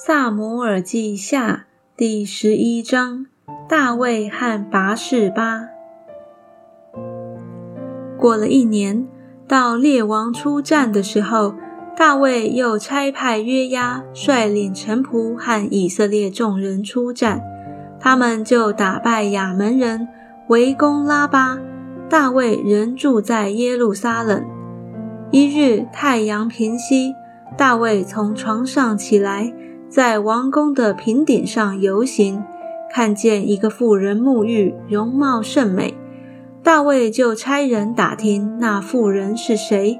萨摩尔记下第十一章：大卫和拔士巴。过了一年，到列王出战的时候，大卫又差派约押率领臣仆和以色列众人出战，他们就打败亚门人，围攻拉巴。大卫仍住在耶路撒冷。一日太阳平西，大卫从床上起来。在王宫的平顶上游行，看见一个妇人沐浴，容貌甚美。大卫就差人打听那妇人是谁。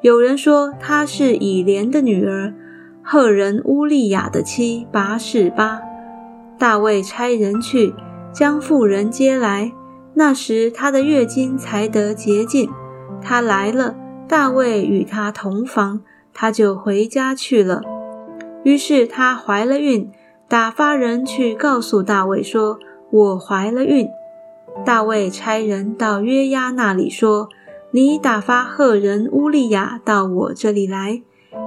有人说她是以莲的女儿，赫人乌利亚的妻拔示巴。大卫差人去将妇人接来。那时她的月经才得洁净。她来了，大卫与她同房，她就回家去了。于是她怀了孕，打发人去告诉大卫说：“我怀了孕。”大卫差人到约押那里说：“你打发赫人乌利亚到我这里来。”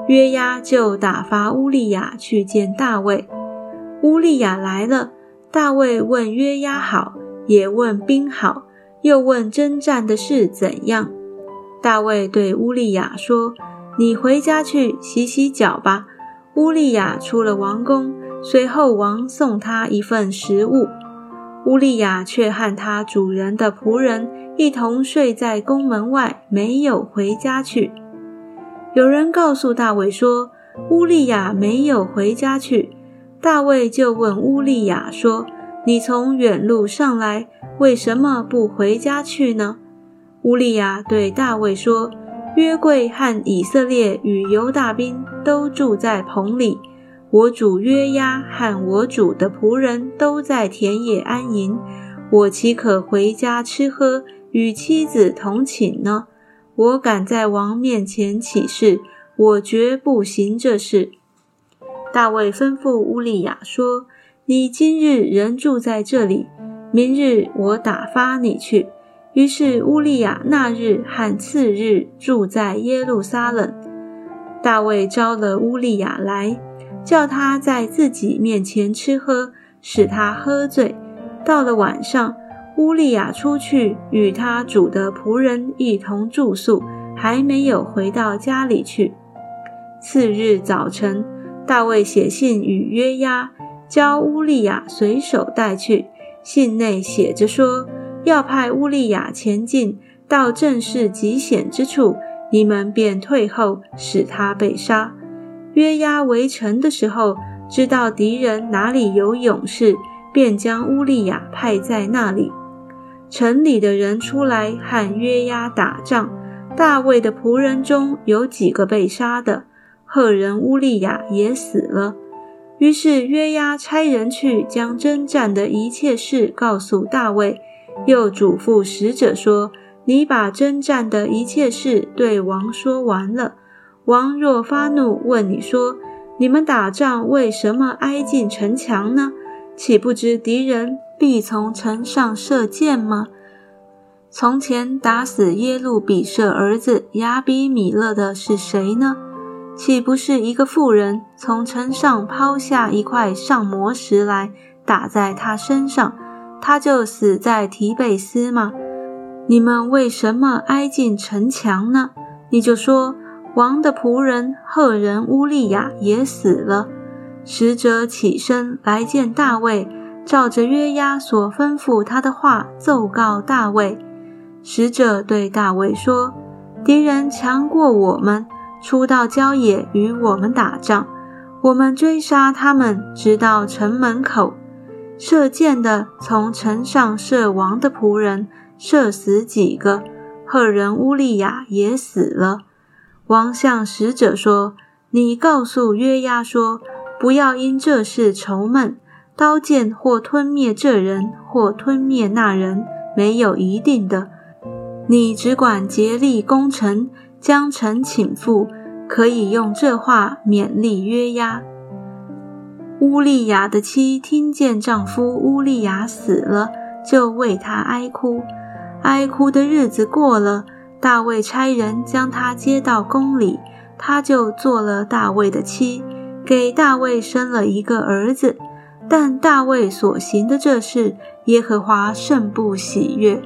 约押就打发乌利亚去见大卫。乌利亚来了，大卫问约押好，也问兵好，又问征战的事怎样。大卫对乌利亚说：“你回家去洗洗脚吧。”乌利亚出了王宫，随后王送他一份食物。乌利亚却和他主人的仆人一同睡在宫门外，没有回家去。有人告诉大卫说，乌利亚没有回家去。大卫就问乌利亚说：“你从远路上来，为什么不回家去呢？”乌利亚对大卫说。约柜和以色列与犹大兵都住在棚里，我主约押和我主的仆人都在田野安营，我岂可回家吃喝，与妻子同寝呢？我敢在王面前起誓，我绝不行这事。大卫吩咐乌利亚说：“你今日仍住在这里，明日我打发你去。”于是乌利亚那日和次日住在耶路撒冷。大卫招了乌利亚来，叫他在自己面前吃喝，使他喝醉。到了晚上，乌利亚出去与他主的仆人一同住宿，还没有回到家里去。次日早晨，大卫写信与约押，教乌利亚随手带去。信内写着说。要派乌利亚前进到正是极险之处，你们便退后，使他被杀。约押围城的时候，知道敌人哪里有勇士，便将乌利亚派在那里。城里的人出来和约押打仗，大卫的仆人中有几个被杀的，赫人乌利亚也死了。于是约押差人去将征战的一切事告诉大卫。又嘱咐使者说：“你把征战的一切事对王说完了。王若发怒，问你说：‘你们打仗为什么挨近城墙呢？岂不知敌人必从城上射箭吗？’从前打死耶路比舍儿子亚比米勒的是谁呢？岂不是一个妇人从城上抛下一块上磨石来打在他身上？”他就死在提贝斯吗？你们为什么挨近城墙呢？你就说王的仆人赫人乌利亚也死了。使者起身来见大卫，照着约押所吩咐他的话奏告大卫。使者对大卫说：“敌人强过我们，出到郊野与我们打仗，我们追杀他们，直到城门口。”射箭的从城上射王的仆人，射死几个？赫人乌利亚也死了。王向使者说：“你告诉约押说，不要因这事愁闷。刀剑或吞灭这人，或吞灭那人，没有一定的。你只管竭力攻城，将城请复，可以用这话勉励约押。”乌利亚的妻听见丈夫乌利亚死了，就为他哀哭。哀哭的日子过了，大卫差人将她接到宫里，她就做了大卫的妻，给大卫生了一个儿子。但大卫所行的这事，耶和华甚不喜悦。